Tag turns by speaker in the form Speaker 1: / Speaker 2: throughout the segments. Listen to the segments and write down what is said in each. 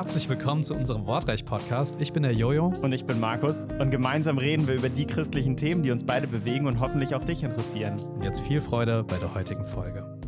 Speaker 1: herzlich willkommen zu unserem Wortreich-Podcast. Ich bin der Jojo.
Speaker 2: Und ich bin Markus. Und gemeinsam reden wir über die christlichen Themen, die uns beide bewegen und hoffentlich auch dich interessieren.
Speaker 1: Und jetzt viel Freude bei der heutigen Folge.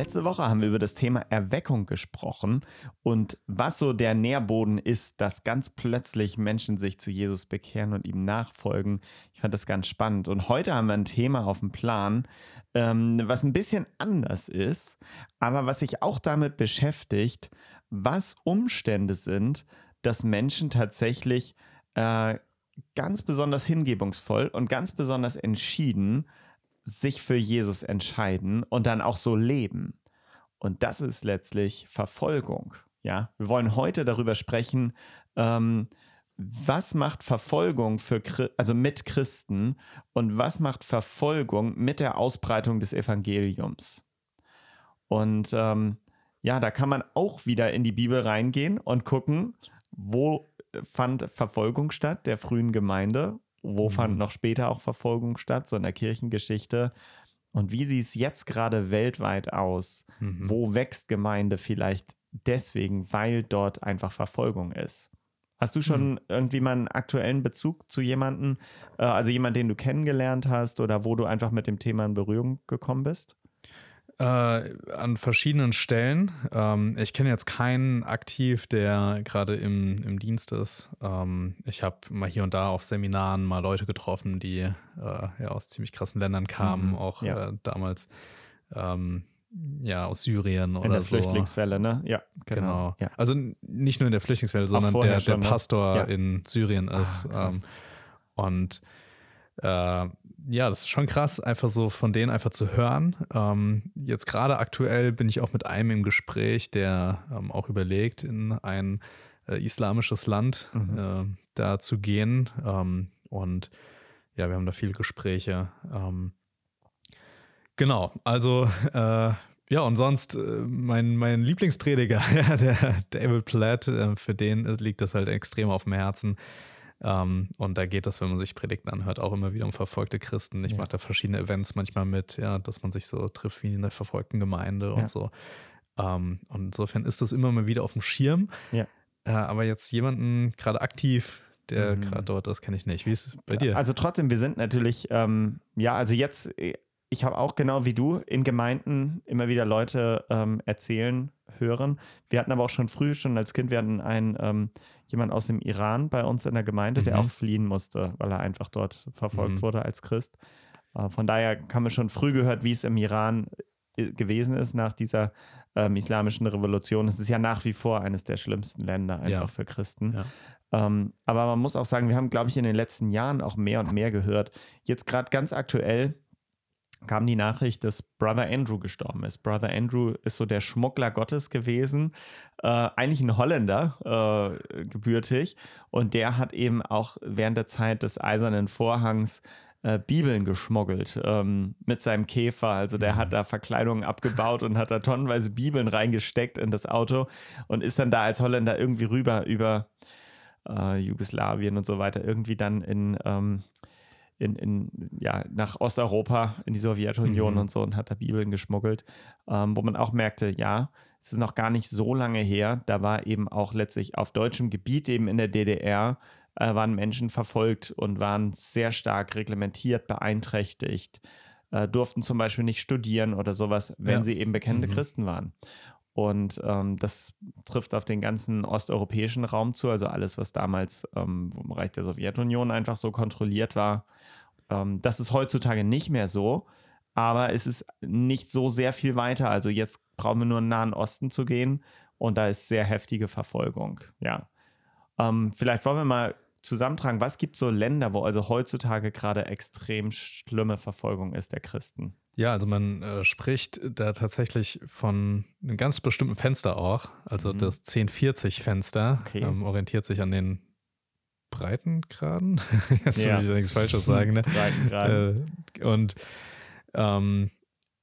Speaker 2: Letzte Woche haben wir über das Thema Erweckung gesprochen und was so der Nährboden ist, dass ganz plötzlich Menschen sich zu Jesus bekehren und ihm nachfolgen. Ich fand das ganz spannend. Und heute haben wir ein Thema auf dem Plan, ähm, was ein bisschen anders ist, aber was sich auch damit beschäftigt, was Umstände sind, dass Menschen tatsächlich äh, ganz besonders hingebungsvoll und ganz besonders entschieden sich für Jesus entscheiden und dann auch so leben. Und das ist letztlich Verfolgung. Ja, wir wollen heute darüber sprechen, ähm, was macht Verfolgung für, also mit Christen und was macht Verfolgung mit der Ausbreitung des Evangeliums? Und ähm, ja, da kann man auch wieder in die Bibel reingehen und gucken, wo fand Verfolgung statt der frühen Gemeinde, wo mhm. fand noch später auch Verfolgung statt, so in der Kirchengeschichte. Und wie sieht es jetzt gerade weltweit aus? Mhm. Wo wächst Gemeinde vielleicht deswegen, weil dort einfach Verfolgung ist? Hast du schon mhm. irgendwie mal einen aktuellen Bezug zu jemandem, äh, also jemand, den du kennengelernt hast oder wo du einfach mit dem Thema in Berührung gekommen bist?
Speaker 1: Äh, an verschiedenen Stellen. Ähm, ich kenne jetzt keinen aktiv, der gerade im, im Dienst ist. Ähm, ich habe mal hier und da auf Seminaren mal Leute getroffen, die äh, ja, aus ziemlich krassen Ländern kamen, mhm, auch ja. äh, damals ähm, ja, aus Syrien oder so.
Speaker 2: In der Flüchtlingswelle, ne?
Speaker 1: Ja, genau. genau. Ja. Also nicht nur in der Flüchtlingswelle, sondern der, der ne? Pastor ja. in Syrien ist. Ah, und äh, ja, das ist schon krass, einfach so von denen einfach zu hören. Ähm, jetzt gerade aktuell bin ich auch mit einem im Gespräch, der ähm, auch überlegt, in ein äh, islamisches Land mhm. äh, da zu gehen. Ähm, und ja, wir haben da viele Gespräche. Ähm, Genau, also äh, ja, und sonst äh, mein, mein Lieblingsprediger, der David Platt, äh, für den liegt das halt extrem auf dem Herzen. Ähm, und da geht das, wenn man sich Predigten anhört, auch immer wieder um verfolgte Christen. Ich ja. mache da verschiedene Events manchmal mit, ja, dass man sich so trifft wie in der verfolgten Gemeinde und so. Ähm, und insofern ist das immer mal wieder auf dem Schirm. Ja. Äh, aber jetzt jemanden gerade aktiv, der mhm. gerade dort ist, kenne ich nicht. Wie ist es bei dir?
Speaker 2: Also trotzdem, wir sind natürlich, ähm, ja, also jetzt äh, ich habe auch genau wie du in Gemeinden immer wieder Leute ähm, erzählen, hören. Wir hatten aber auch schon früh, schon als Kind, wir hatten einen, ähm, jemand aus dem Iran bei uns in der Gemeinde, mhm. der auch fliehen musste, weil er einfach dort verfolgt mhm. wurde als Christ. Äh, von daher haben wir schon früh gehört, wie es im Iran äh, gewesen ist nach dieser ähm, islamischen Revolution. Es ist ja nach wie vor eines der schlimmsten Länder einfach ja. für Christen. Ja. Ähm, aber man muss auch sagen, wir haben, glaube ich, in den letzten Jahren auch mehr und mehr gehört. Jetzt gerade ganz aktuell kam die Nachricht, dass Brother Andrew gestorben ist. Brother Andrew ist so der Schmuggler Gottes gewesen, äh, eigentlich ein Holländer, äh, gebürtig. Und der hat eben auch während der Zeit des Eisernen Vorhangs äh, Bibeln geschmuggelt ähm, mit seinem Käfer. Also der hat mhm. da Verkleidungen abgebaut und hat da tonnenweise Bibeln reingesteckt in das Auto und ist dann da als Holländer irgendwie rüber über äh, Jugoslawien und so weiter irgendwie dann in ähm, in, in, ja, nach Osteuropa, in die Sowjetunion mhm. und so und hat da Bibeln geschmuggelt, ähm, wo man auch merkte, ja, es ist noch gar nicht so lange her, da war eben auch letztlich auf deutschem Gebiet, eben in der DDR, äh, waren Menschen verfolgt und waren sehr stark reglementiert, beeinträchtigt, äh, durften zum Beispiel nicht studieren oder sowas, wenn ja. sie eben bekennende mhm. Christen waren. Und ähm, das trifft auf den ganzen osteuropäischen Raum zu, also alles, was damals ähm, im Bereich der Sowjetunion einfach so kontrolliert war. Ähm, das ist heutzutage nicht mehr so, aber es ist nicht so sehr viel weiter. Also jetzt brauchen wir nur in den Nahen Osten zu gehen und da ist sehr heftige Verfolgung. Ja. Ähm, vielleicht wollen wir mal zusammentragen, was gibt so Länder, wo also heutzutage gerade extrem schlimme Verfolgung ist der Christen?
Speaker 1: Ja, also man äh, spricht da tatsächlich von einem ganz bestimmten Fenster auch. Also mhm. das 1040-Fenster okay. ähm, orientiert sich an den Breitengraden. Jetzt ja. will ich nichts Falsches sagen. Ne? Breitengraden. Äh, und, ähm,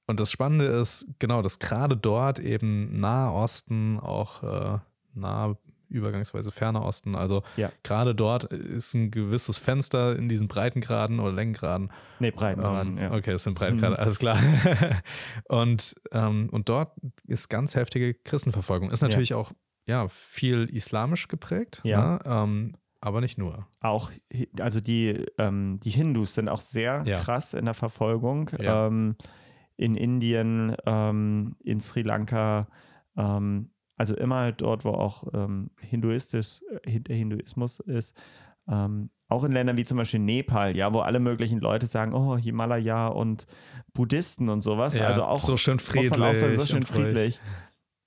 Speaker 1: und das Spannende ist, genau, dass gerade dort eben Nahe Osten, auch äh, nah übergangsweise Ferner Osten. Also ja. gerade dort ist ein gewisses Fenster in diesen Breitengraden oder Längengraden.
Speaker 2: Nee, Breitengraden,
Speaker 1: ähm, ja. Okay, das sind Breitengrade, mhm. alles klar. und, ähm, und dort ist ganz heftige Christenverfolgung. Ist natürlich ja. auch ja, viel islamisch geprägt, ja. Ne? Ähm, aber nicht nur.
Speaker 2: Auch, also die, ähm, die Hindus sind auch sehr krass in der Verfolgung. Ähm, in Indien, ähm, in Sri Lanka, ähm, also immer dort, wo auch ähm, Hinduistisch, äh, Hinduismus ist. Ähm, auch in Ländern wie zum Beispiel Nepal, ja, wo alle möglichen Leute sagen, oh, Himalaya und Buddhisten und sowas. Ja, also auch
Speaker 1: so schön friedlich.
Speaker 2: Sagen, so schön friedlich.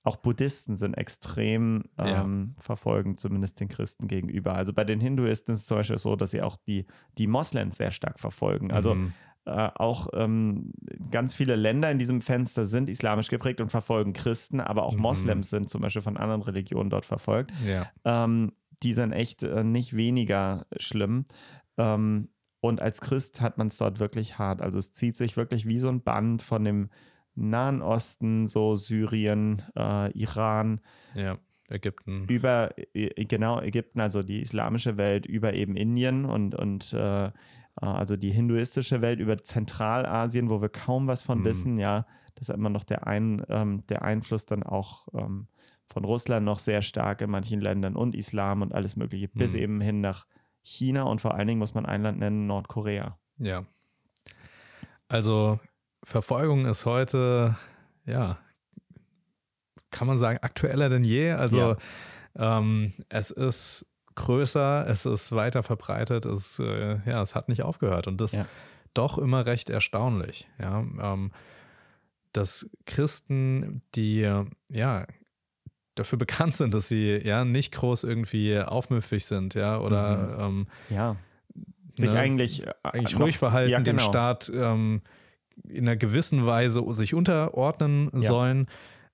Speaker 2: Auch Buddhisten sind extrem ähm, ja. verfolgend, zumindest den Christen gegenüber. Also bei den Hinduisten ist es zum Beispiel so, dass sie auch die, die Moslems sehr stark verfolgen. Also mhm. Äh, auch ähm, ganz viele Länder in diesem Fenster sind islamisch geprägt und verfolgen Christen, aber auch mhm. Moslems sind zum Beispiel von anderen Religionen dort verfolgt. Ja. Ähm, die sind echt äh, nicht weniger schlimm. Ähm, und als Christ hat man es dort wirklich hart. Also es zieht sich wirklich wie so ein Band von dem Nahen Osten, so Syrien, äh, Iran.
Speaker 1: Ja. Ägypten.
Speaker 2: Über, äh, genau, Ägypten, also die islamische Welt, über eben Indien und, und äh, äh, also die hinduistische Welt über Zentralasien, wo wir kaum was von mhm. wissen, ja, das ist immer noch der, ein, ähm, der Einfluss dann auch ähm, von Russland noch sehr stark in manchen Ländern und Islam und alles Mögliche, mhm. bis eben hin nach China und vor allen Dingen muss man ein Land nennen, Nordkorea.
Speaker 1: Ja. Also Verfolgung ist heute, ja, kann man sagen, aktueller denn je. Also ja. ähm, es ist größer, es ist weiter verbreitet, es, äh, ja, es hat nicht aufgehört und das ja. doch immer recht erstaunlich. Ja, ähm, dass Christen, die ja dafür bekannt sind, dass sie ja nicht groß irgendwie aufmüpfig sind, ja, oder mhm. ähm,
Speaker 2: ja, sich ne, eigentlich,
Speaker 1: äh, eigentlich noch, ruhig verhalten, ja, genau. dem Staat ähm, in einer gewissen Weise sich unterordnen ja. sollen.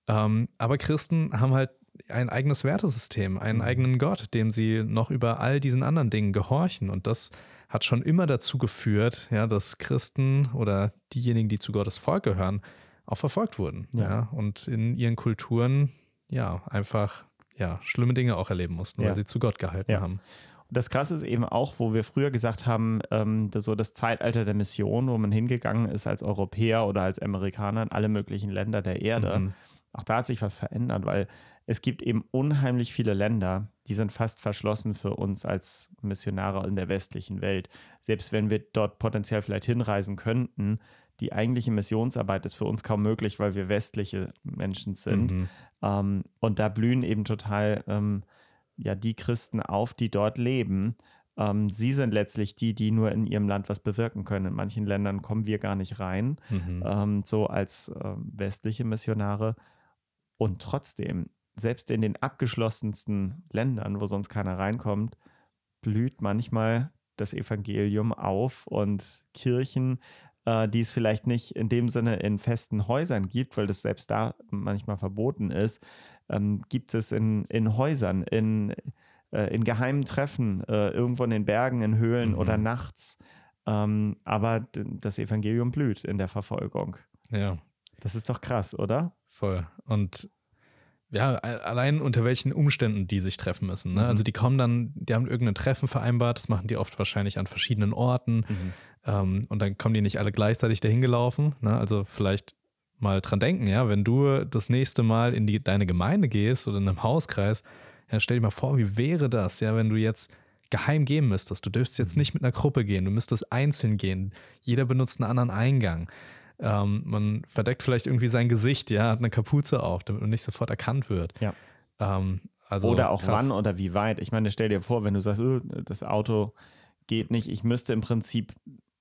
Speaker 1: Ähm, aber Christen haben halt ein eigenes Wertesystem, einen mhm. eigenen Gott, dem sie noch über all diesen anderen Dingen gehorchen. Und das hat schon immer dazu geführt, ja, dass Christen oder diejenigen, die zu Gottes Volk gehören, auch verfolgt wurden. Ja. ja und in ihren Kulturen ja einfach ja, schlimme Dinge auch erleben mussten, ja. weil sie zu Gott gehalten ja. haben.
Speaker 2: Das Krasse ist eben auch, wo wir früher gesagt haben, ähm, das so das Zeitalter der Mission, wo man hingegangen ist als Europäer oder als Amerikaner in alle möglichen Länder der Erde. Mhm. Auch da hat sich was verändert, weil es gibt eben unheimlich viele Länder, die sind fast verschlossen für uns als Missionare in der westlichen Welt. Selbst wenn wir dort potenziell vielleicht hinreisen könnten, die eigentliche Missionsarbeit ist für uns kaum möglich, weil wir westliche Menschen sind. Mhm. Ähm, und da blühen eben total ähm, ja, die Christen auf, die dort leben. Ähm, sie sind letztlich die, die nur in ihrem Land was bewirken können. In manchen Ländern kommen wir gar nicht rein, mhm. Ähm, so als äh, westliche Missionare. Und trotzdem selbst in den abgeschlossensten Ländern, wo sonst keiner reinkommt, blüht manchmal das Evangelium auf und Kirchen, äh, die es vielleicht nicht in dem Sinne in festen Häusern gibt, weil das selbst da manchmal verboten ist, ähm, gibt es in, in Häusern, in, äh, in geheimen Treffen, äh, irgendwo in den Bergen, in Höhlen mhm. oder nachts. Ähm, aber das Evangelium blüht in der Verfolgung.
Speaker 1: Ja.
Speaker 2: Das ist doch krass, oder?
Speaker 1: Voll. Und ja, allein unter welchen Umständen die sich treffen müssen. Ne? Mhm. Also die kommen dann, die haben irgendein Treffen vereinbart, das machen die oft wahrscheinlich an verschiedenen Orten mhm. ähm, und dann kommen die nicht alle gleichzeitig dahin gelaufen. Ne? Also vielleicht mal dran denken, ja, wenn du das nächste Mal in die, deine Gemeinde gehst oder in einem Hauskreis, ja, stell dir mal vor, wie wäre das, ja, wenn du jetzt geheim gehen müsstest. Du dürftest jetzt mhm. nicht mit einer Gruppe gehen, du müsstest einzeln gehen. Jeder benutzt einen anderen Eingang. Ähm, man verdeckt vielleicht irgendwie sein Gesicht, ja, hat eine Kapuze auf, damit man nicht sofort erkannt wird.
Speaker 2: Ja. Ähm, also oder auch krass. wann oder wie weit. Ich meine, stell dir vor, wenn du sagst, oh, das Auto geht nicht, ich müsste im Prinzip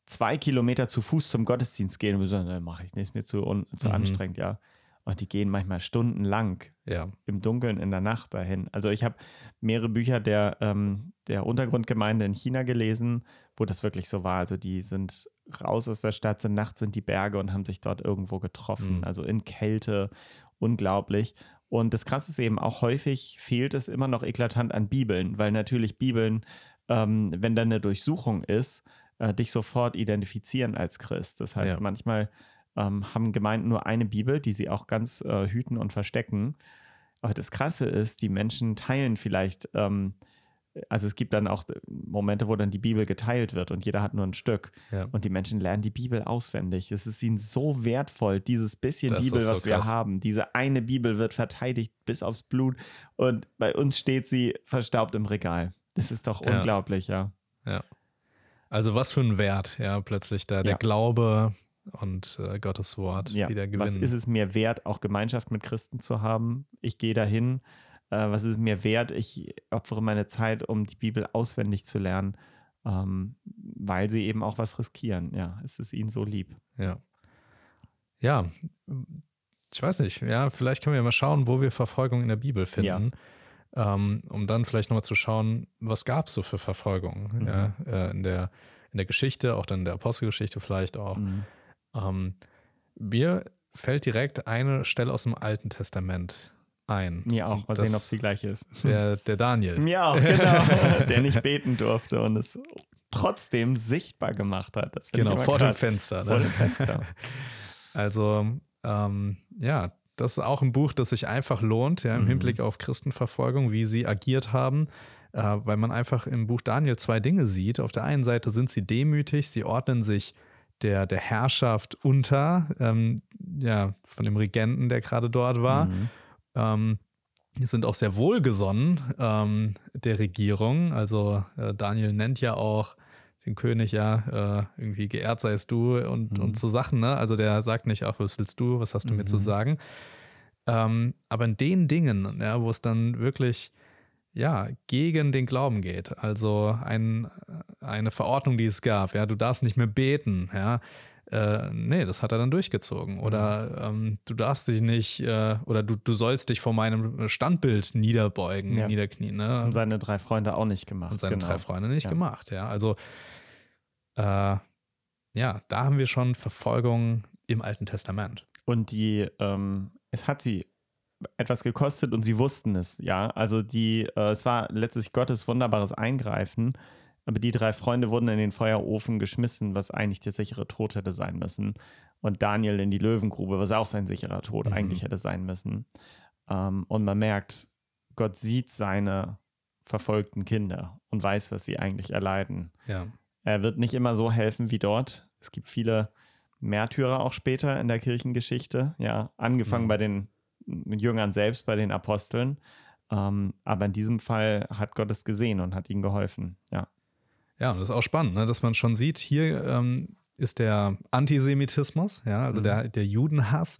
Speaker 2: zwei Kilometer zu Fuß zum Gottesdienst gehen. Und wir sagen, mache ich nicht, ist mir zu, zu mhm. anstrengend, ja. Und die gehen manchmal stundenlang
Speaker 1: ja.
Speaker 2: im Dunkeln in der Nacht dahin. Also ich habe mehrere Bücher der, ähm, der Untergrundgemeinde in China gelesen, wo das wirklich so war. Also die sind raus aus der Stadt, sind nachts in die Berge und haben sich dort irgendwo getroffen. Mhm. Also in Kälte, unglaublich. Und das Krasse ist eben auch häufig fehlt es immer noch eklatant an Bibeln, weil natürlich Bibeln, ähm, wenn da eine Durchsuchung ist, äh, dich sofort identifizieren als Christ. Das heißt, ja. manchmal ähm, haben Gemeinden nur eine Bibel, die sie auch ganz äh, hüten und verstecken. Aber das Krasse ist, die Menschen teilen vielleicht ähm, also es gibt dann auch Momente, wo dann die Bibel geteilt wird und jeder hat nur ein Stück. Ja. Und die Menschen lernen die Bibel auswendig. Es ist ihnen so wertvoll, dieses bisschen das Bibel, was so wir haben. Diese eine Bibel wird verteidigt bis aufs Blut und bei uns steht sie verstaubt im Regal. Das ist doch ja. unglaublich, ja.
Speaker 1: Ja. Also was für ein Wert, ja, plötzlich da der ja. Glaube und äh, Gottes Wort wieder gewinnen.
Speaker 2: Was ist es mir wert, auch Gemeinschaft mit Christen zu haben? Ich gehe dahin äh, was ist es mir wert? Ich opfere meine Zeit, um die Bibel auswendig zu lernen, ähm, weil sie eben auch was riskieren. Ja, es ist ihnen so lieb.
Speaker 1: Ja. Ja, ich weiß nicht, ja, vielleicht können wir mal schauen, wo wir Verfolgung in der Bibel finden. Ja. Ähm, um dann vielleicht nochmal zu schauen, was gab es so für Verfolgung mhm. ja, äh, in, der, in der Geschichte, auch dann in der Apostelgeschichte vielleicht auch. Mhm. Ähm, mir fällt direkt eine Stelle aus dem Alten Testament ein.
Speaker 2: Mir auch. Mal sehen, ob sie gleich ist.
Speaker 1: Der, der Daniel.
Speaker 2: Mir auch, genau. der nicht beten durfte und es trotzdem sichtbar gemacht hat.
Speaker 1: genau, vor krass. dem Fenster.
Speaker 2: Ne? Vor dem Fenster.
Speaker 1: also, ähm, ja, das ist auch ein Buch, das sich einfach lohnt, ja, im mhm. Hinblick auf Christenverfolgung, wie sie agiert haben, äh, weil man einfach im Buch Daniel zwei Dinge sieht. Auf der einen Seite sind sie demütig, sie ordnen sich der, der Herrschaft unter, ähm, ja, von dem Regenten, der gerade dort war. Mhm ähm, sind auch sehr wohlgesonnen ähm, der Regierung. Also äh, Daniel nennt ja auch den König ja äh, irgendwie geehrt seist du und, mhm. und so Sachen. Ne? Also der sagt nicht, ach, was willst du, was hast du mhm. mir zu mhm. sagen? Ähm, aber in den Dingen, ja, wo es dann wirklich ja, gegen den Glauben geht, also ein, eine Verordnung, die es gab, ja, du darfst nicht mehr beten, ja, äh, nee, das hat er dann durchgezogen. Oder mhm. ähm, du darfst dich nicht, äh, oder du, du sollst dich vor meinem Standbild niederbeugen, ja. niederknien. Ne?
Speaker 2: Und seine drei Freunde auch nicht gemacht.
Speaker 1: Und seine genau. drei Freunde nicht ja. gemacht, ja. Also, äh, ja, da haben wir schon Verfolgung im Alten Testament.
Speaker 2: Und die, ähm, es hat sie etwas gekostet und sie wussten es, ja. Also die, äh, es war letztlich Gottes wunderbares Eingreifen aber die drei Freunde wurden in den Feuerofen geschmissen, was eigentlich der sichere Tod hätte sein müssen. Und Daniel in die Löwengrube, was auch sein sicherer Tod mhm. eigentlich hätte sein müssen. Ähm, und man merkt, Gott sieht seine verfolgten Kinder und weiß, was sie eigentlich erleiden.
Speaker 1: Ja.
Speaker 2: Er wird nicht immer so helfen wie dort. Es gibt viele Märtyrer auch später in der Kirchengeschichte. Ja, angefangen mhm. bei den Jüngern selbst, bei den Aposteln. Ähm, aber in diesem Fall hat Gott es gesehen und hat ihnen geholfen. Ja.
Speaker 1: Ja, und das ist auch spannend, ne, dass man schon sieht, hier ähm, ist der Antisemitismus, ja, also mhm. der, der Judenhass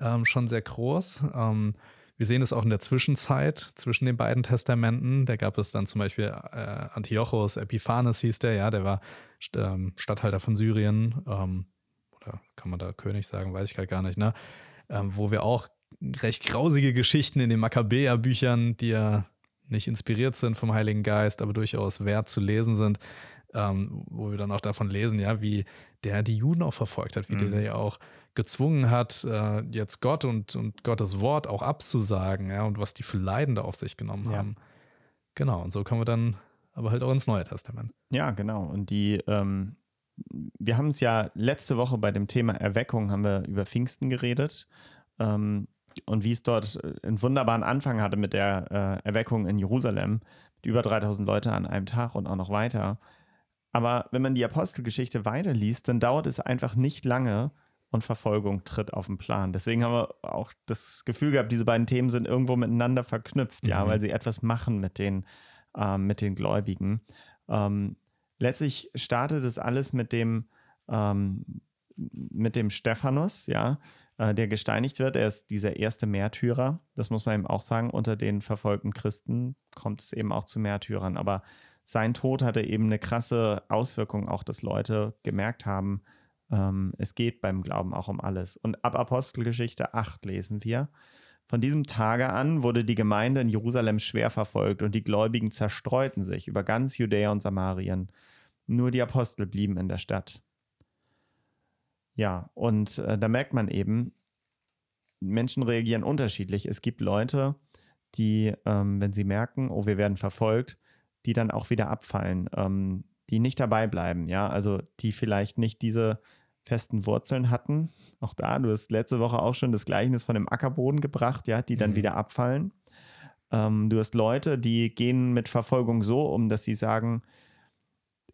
Speaker 1: ähm, schon sehr groß. Ähm, wir sehen es auch in der Zwischenzeit zwischen den beiden Testamenten. Da gab es dann zum Beispiel äh, Antiochus Epiphanes hieß der, ja, der war ähm, Statthalter von Syrien. Ähm, oder kann man da König sagen, weiß ich gerade gar nicht, ne? Ähm, wo wir auch recht grausige Geschichten in den Makkabäer-Büchern, die ja nicht inspiriert sind vom Heiligen Geist, aber durchaus wert zu lesen sind, ähm, wo wir dann auch davon lesen, ja, wie der die Juden auch verfolgt hat, wie mhm. der ja auch gezwungen hat, äh, jetzt Gott und, und Gottes Wort auch abzusagen, ja, und was die für Leiden da auf sich genommen ja. haben. Genau, und so kommen wir dann aber halt auch ins Neue Testament.
Speaker 2: Ja, genau. Und die, ähm, wir haben es ja letzte Woche bei dem Thema Erweckung haben wir über Pfingsten geredet. Ähm, und wie es dort äh, einen wunderbaren Anfang hatte mit der äh, Erweckung in Jerusalem, mit über 3000 Leute an einem Tag und auch noch weiter. Aber wenn man die Apostelgeschichte weiterliest, dann dauert es einfach nicht lange und Verfolgung tritt auf den Plan. Deswegen haben wir auch das Gefühl gehabt, diese beiden Themen sind irgendwo miteinander verknüpft, mhm. ja, weil sie etwas machen mit den, ähm, mit den Gläubigen. Ähm, letztlich startet es alles mit dem, ähm, mit dem Stephanus, ja, äh, der gesteinigt wird. Er ist dieser erste Märtyrer. Das muss man eben auch sagen. Unter den verfolgten Christen kommt es eben auch zu Märtyrern. Aber sein Tod hatte eben eine krasse Auswirkung, auch dass Leute gemerkt haben, ähm, es geht beim Glauben auch um alles. Und ab Apostelgeschichte 8 lesen wir. Von diesem Tage an wurde die Gemeinde in Jerusalem schwer verfolgt und die Gläubigen zerstreuten sich über ganz Judäa und Samarien. Nur die Apostel blieben in der Stadt. Ja, und äh, da merkt man eben, Menschen reagieren unterschiedlich. Es gibt Leute, die, ähm, wenn sie merken, oh, wir werden verfolgt, die dann auch wieder abfallen, ähm, die nicht dabei bleiben, ja, also die vielleicht nicht diese festen Wurzeln hatten. Auch da, du hast letzte Woche auch schon das Gleichnis von dem Ackerboden gebracht, ja, die dann mhm. wieder abfallen. Ähm, du hast Leute, die gehen mit Verfolgung so um, dass sie sagen,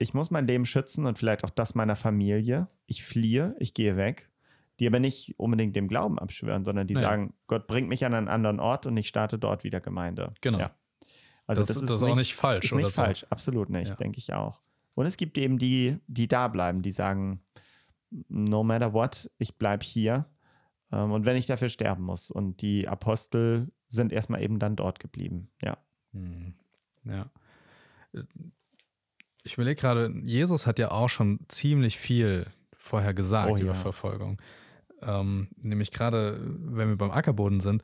Speaker 2: ich muss mein Leben schützen und vielleicht auch das meiner Familie. Ich fliehe, ich gehe weg. Die aber nicht unbedingt dem Glauben abschwören, sondern die naja. sagen, Gott bringt mich an einen anderen Ort und ich starte dort wieder Gemeinde.
Speaker 1: Genau. Ja. Also das, das, ist, das ist nicht, auch nicht falsch.
Speaker 2: Ist nicht so. falsch, absolut nicht, ja. denke ich auch. Und es gibt eben die, die da bleiben, die sagen, no matter what, ich bleibe hier. Ähm, und wenn ich dafür sterben muss. Und die Apostel sind erstmal eben dann dort geblieben. Ja.
Speaker 1: Hm. Ja. Ich überlege gerade, Jesus hat ja auch schon ziemlich viel vorher gesagt oh, über ja. Verfolgung. Ähm, nämlich gerade, wenn wir beim Ackerboden sind,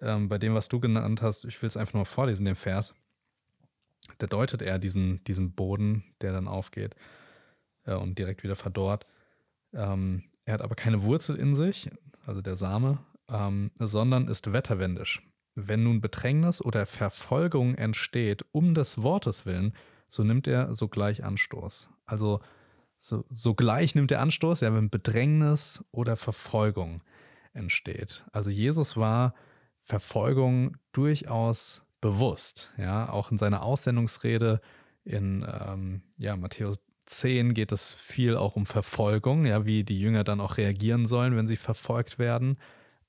Speaker 1: ähm, bei dem, was du genannt hast, ich will es einfach nur vorlesen, den Vers, da deutet er diesen, diesen Boden, der dann aufgeht äh, und direkt wieder verdorrt. Ähm, er hat aber keine Wurzel in sich, also der Same, ähm, sondern ist wetterwendisch. Wenn nun Bedrängnis oder Verfolgung entsteht um des Wortes willen, so nimmt er sogleich Anstoß. Also so, sogleich nimmt er Anstoß, ja, wenn Bedrängnis oder Verfolgung entsteht. Also Jesus war Verfolgung durchaus bewusst, ja, auch in seiner Aussendungsrede in ähm, ja, Matthäus 10 geht es viel auch um Verfolgung, ja, wie die Jünger dann auch reagieren sollen, wenn sie verfolgt werden.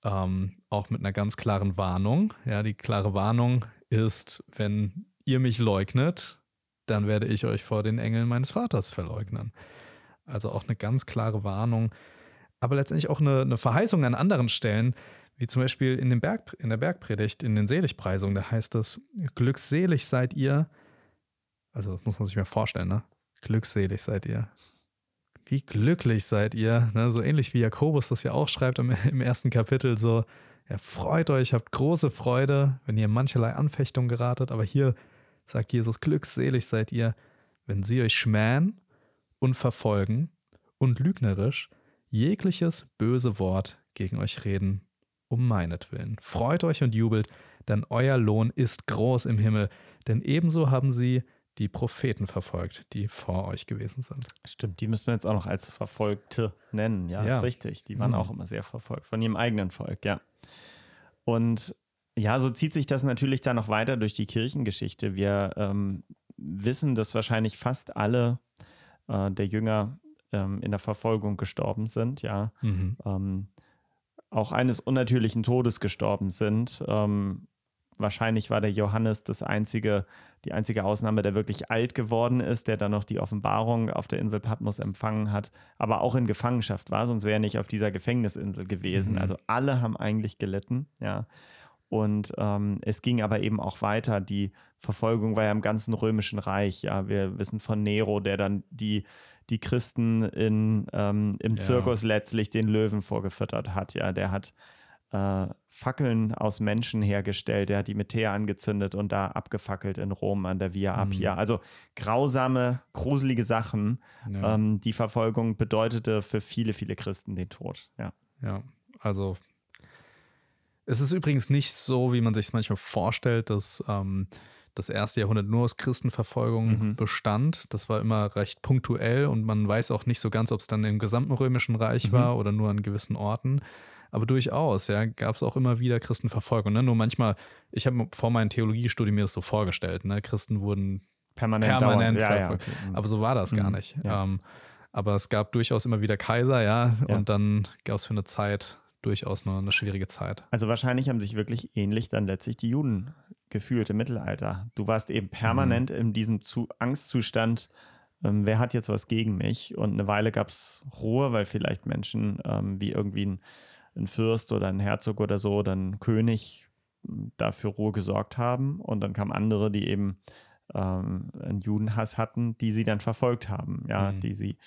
Speaker 1: Ähm, auch mit einer ganz klaren Warnung. Ja, die klare Warnung ist, wenn ihr mich leugnet, dann werde ich euch vor den Engeln meines Vaters verleugnen. Also auch eine ganz klare Warnung, aber letztendlich auch eine, eine Verheißung an anderen Stellen, wie zum Beispiel in, dem Berg, in der Bergpredigt, in den Seligpreisungen, da heißt es, glückselig seid ihr, also muss man sich mal vorstellen, ne? Glückselig seid ihr. Wie glücklich seid ihr, ne? so ähnlich wie Jakobus das ja auch schreibt im, im ersten Kapitel, so, ja, freut euch, habt große Freude, wenn ihr in mancherlei Anfechtung geratet, aber hier sagt Jesus, glückselig seid ihr, wenn sie euch schmähen und verfolgen und lügnerisch jegliches böse Wort gegen euch reden, um meinetwillen. Freut euch und jubelt, denn euer Lohn ist groß im Himmel, denn ebenso haben sie die Propheten verfolgt, die vor euch gewesen sind.
Speaker 2: Stimmt, die müssen wir jetzt auch noch als Verfolgte nennen. Ja, ja. ist richtig. Die waren mhm. auch immer sehr verfolgt von ihrem eigenen Volk, ja. Und ja, so zieht sich das natürlich dann noch weiter durch die Kirchengeschichte. Wir ähm, wissen, dass wahrscheinlich fast alle äh, der Jünger ähm, in der Verfolgung gestorben sind, ja. Mhm. Ähm, auch eines unnatürlichen Todes gestorben sind. Ähm, wahrscheinlich war der Johannes das einzige, die einzige Ausnahme, der wirklich alt geworden ist, der dann noch die Offenbarung auf der Insel Patmos empfangen hat, aber auch in Gefangenschaft war, sonst wäre er nicht auf dieser Gefängnisinsel gewesen. Mhm. Also alle haben eigentlich gelitten, ja. Und ähm, es ging aber eben auch weiter. Die Verfolgung war ja im ganzen römischen Reich. Ja, wir wissen von Nero, der dann die, die Christen in, ähm, im ja. Zirkus letztlich den Löwen vorgefüttert hat. Ja, der hat äh, Fackeln aus Menschen hergestellt, der hat die mit Teer angezündet und da abgefackelt in Rom an der Via Appia. Mhm. Also grausame, gruselige Sachen. Ja. Ähm, die Verfolgung bedeutete für viele, viele Christen den Tod. Ja,
Speaker 1: ja also es ist übrigens nicht so, wie man sich es manchmal vorstellt, dass ähm, das erste Jahrhundert nur aus Christenverfolgung mhm. bestand. Das war immer recht punktuell und man weiß auch nicht so ganz, ob es dann im gesamten Römischen Reich mhm. war oder nur an gewissen Orten. Aber durchaus, ja, gab es auch immer wieder Christenverfolgung. Ne? Nur manchmal, ich habe vor meinem Theologiestudium mir das so vorgestellt, ne? Christen wurden permanent, permanent verfolgt. Ja, okay. Mhm. Aber so war das mhm. gar nicht. Ja. Ähm, aber es gab durchaus immer wieder Kaiser, ja, und dann gab es für eine Zeit durchaus eine, eine schwierige Zeit.
Speaker 2: Also wahrscheinlich haben sich wirklich ähnlich dann letztlich die Juden gefühlt im Mittelalter. Du warst eben permanent mhm. in diesem Zu Angstzustand, ähm, wer hat jetzt was gegen mich? Und eine Weile gab es Ruhe, weil vielleicht Menschen ähm, wie irgendwie ein, ein, Fürst oder ein Herzog oder so oder ein König hm, dafür Ruhe gesorgt haben. Und dann kamen andere, die eben ähm, einen Judenhass hatten, die sie dann verfolgt haben, ja, mhm. die sie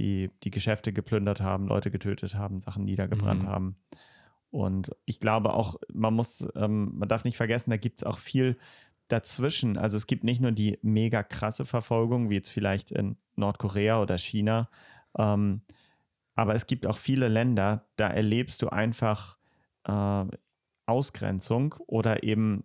Speaker 2: die die Geschäfte geplündert haben, Leute getötet haben, Sachen niedergebrannt mhm. haben. Und ich glaube auch, man muss, ähm, man darf nicht vergessen, da gibt es auch viel dazwischen. Also es gibt nicht nur die mega krasse Verfolgung, wie jetzt vielleicht in Nordkorea oder China, ähm, aber es gibt auch viele Länder, da erlebst du einfach äh, Ausgrenzung oder eben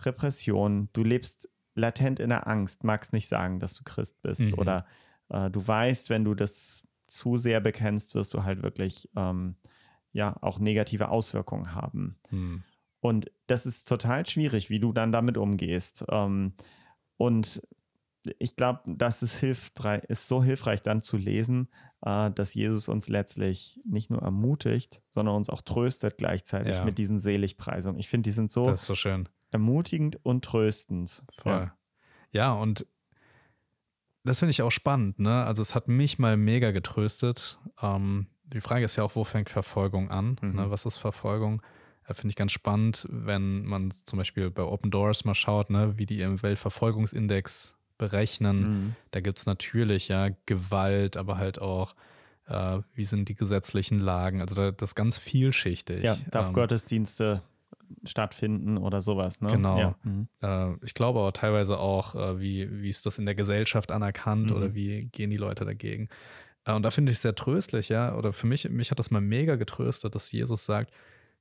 Speaker 2: Repression. Du lebst latent in der Angst, magst nicht sagen, dass du Christ bist mhm. oder äh, du weißt, wenn du das zu sehr bekennst, wirst du halt wirklich ähm, ja auch negative Auswirkungen haben. Mhm. Und das ist total schwierig, wie du dann damit umgehst. Ähm, und ich glaube, das ist, hilfreich, ist so hilfreich dann zu lesen, äh, dass Jesus uns letztlich nicht nur ermutigt, sondern uns auch tröstet gleichzeitig ja. mit diesen Seligpreisungen. Ich finde, die sind so,
Speaker 1: so
Speaker 2: ermutigend und tröstend.
Speaker 1: Voll. Ja, ja und das finde ich auch spannend. Ne? Also es hat mich mal mega getröstet. Ähm, die Frage ist ja auch, wo fängt Verfolgung an? Ne? Mhm. Ne? Was ist Verfolgung? Äh, finde ich ganz spannend, wenn man zum Beispiel bei Open Doors mal schaut, ne, wie die ihren Weltverfolgungsindex berechnen. Mhm. Da gibt es natürlich ja Gewalt, aber halt auch, äh, wie sind die gesetzlichen Lagen. Also da, das ist ganz vielschichtig.
Speaker 2: Ja, darf ähm, Gottesdienste stattfinden oder sowas. Ne?
Speaker 1: Genau. Ja. Mhm. Äh, ich glaube aber teilweise auch, äh, wie, wie ist das in der Gesellschaft anerkannt mhm. oder wie gehen die Leute dagegen. Äh, und da finde ich es sehr tröstlich, ja. Oder für mich, mich hat das mal mega getröstet, dass Jesus sagt,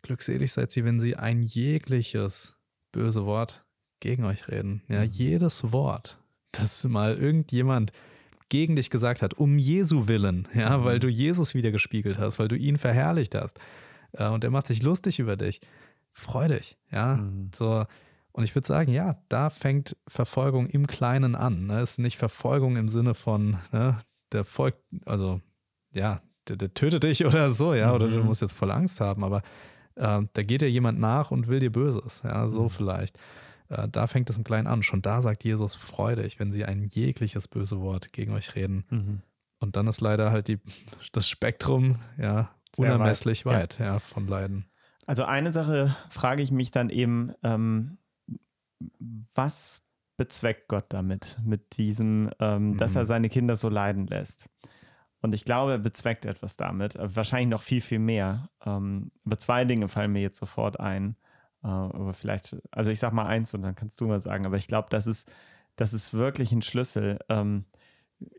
Speaker 1: glückselig seid sie, wenn sie ein jegliches böse Wort gegen euch reden. Ja, mhm. jedes Wort dass mal irgendjemand gegen dich gesagt hat, um Jesu willen, ja, mhm. weil du Jesus wieder gespiegelt hast, weil du ihn verherrlicht hast. Äh, und er macht sich lustig über dich. Freu dich, ja. Mhm. So. Und ich würde sagen, ja, da fängt Verfolgung im Kleinen an. Ne? Es ist nicht Verfolgung im Sinne von, ne, der folgt, also ja, der, der, tötet dich oder so, ja, mhm. oder du mhm. musst jetzt voll Angst haben, aber äh, da geht dir jemand nach und will dir Böses, ja, so mhm. vielleicht. Äh, da fängt es im Kleinen an. Schon da sagt Jesus, freu dich, wenn sie ein jegliches böse Wort gegen euch reden. Mhm. Und dann ist leider halt die, das Spektrum ja Sehr unermesslich weit, weit ja. ja. von Leiden.
Speaker 2: Also eine Sache frage ich mich dann eben, ähm, was bezweckt Gott damit, mit diesem, ähm, mhm. dass er mhm. seine Kinder so leiden lässt? Und ich glaube, er bezweckt etwas damit, wahrscheinlich noch viel, viel mehr. Ähm, aber zwei Dinge fallen mir jetzt sofort ein. Äh, aber vielleicht, also ich sag mal eins und dann kannst du mal sagen, aber ich glaube, das ist, das ist wirklich ein Schlüssel. Ähm,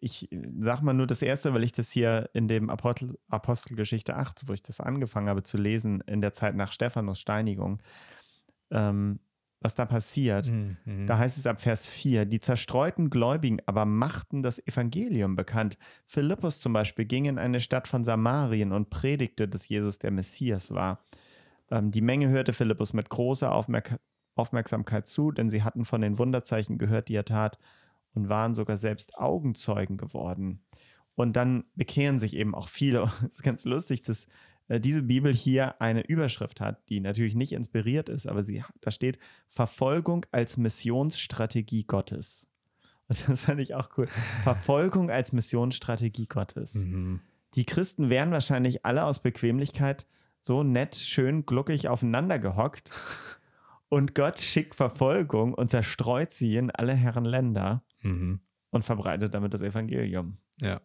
Speaker 2: ich sag mal nur das erste, weil ich das hier in dem Apostel, Apostelgeschichte 8, wo ich das angefangen habe zu lesen, in der Zeit nach Stephanus Steinigung, ähm, was da passiert. Mhm. Da heißt es ab Vers 4, die zerstreuten Gläubigen aber machten das Evangelium bekannt. Philippus zum Beispiel ging in eine Stadt von Samarien und predigte, dass Jesus der Messias war. Ähm, die Menge hörte Philippus mit großer Aufmerk Aufmerksamkeit zu, denn sie hatten von den Wunderzeichen gehört, die er tat, und waren sogar selbst Augenzeugen geworden. Und dann bekehren sich eben auch viele. Es ist ganz lustig, dass äh, diese Bibel hier eine Überschrift hat, die natürlich nicht inspiriert ist, aber sie, da steht Verfolgung als Missionsstrategie Gottes. Und das fand ich auch cool. Verfolgung als Missionsstrategie Gottes. Mhm. Die Christen wären wahrscheinlich alle aus Bequemlichkeit so nett, schön, gluckig aufeinander gehockt. Und Gott schickt Verfolgung und zerstreut sie in alle Herren Länder mhm. und verbreitet damit das Evangelium.
Speaker 1: Ja.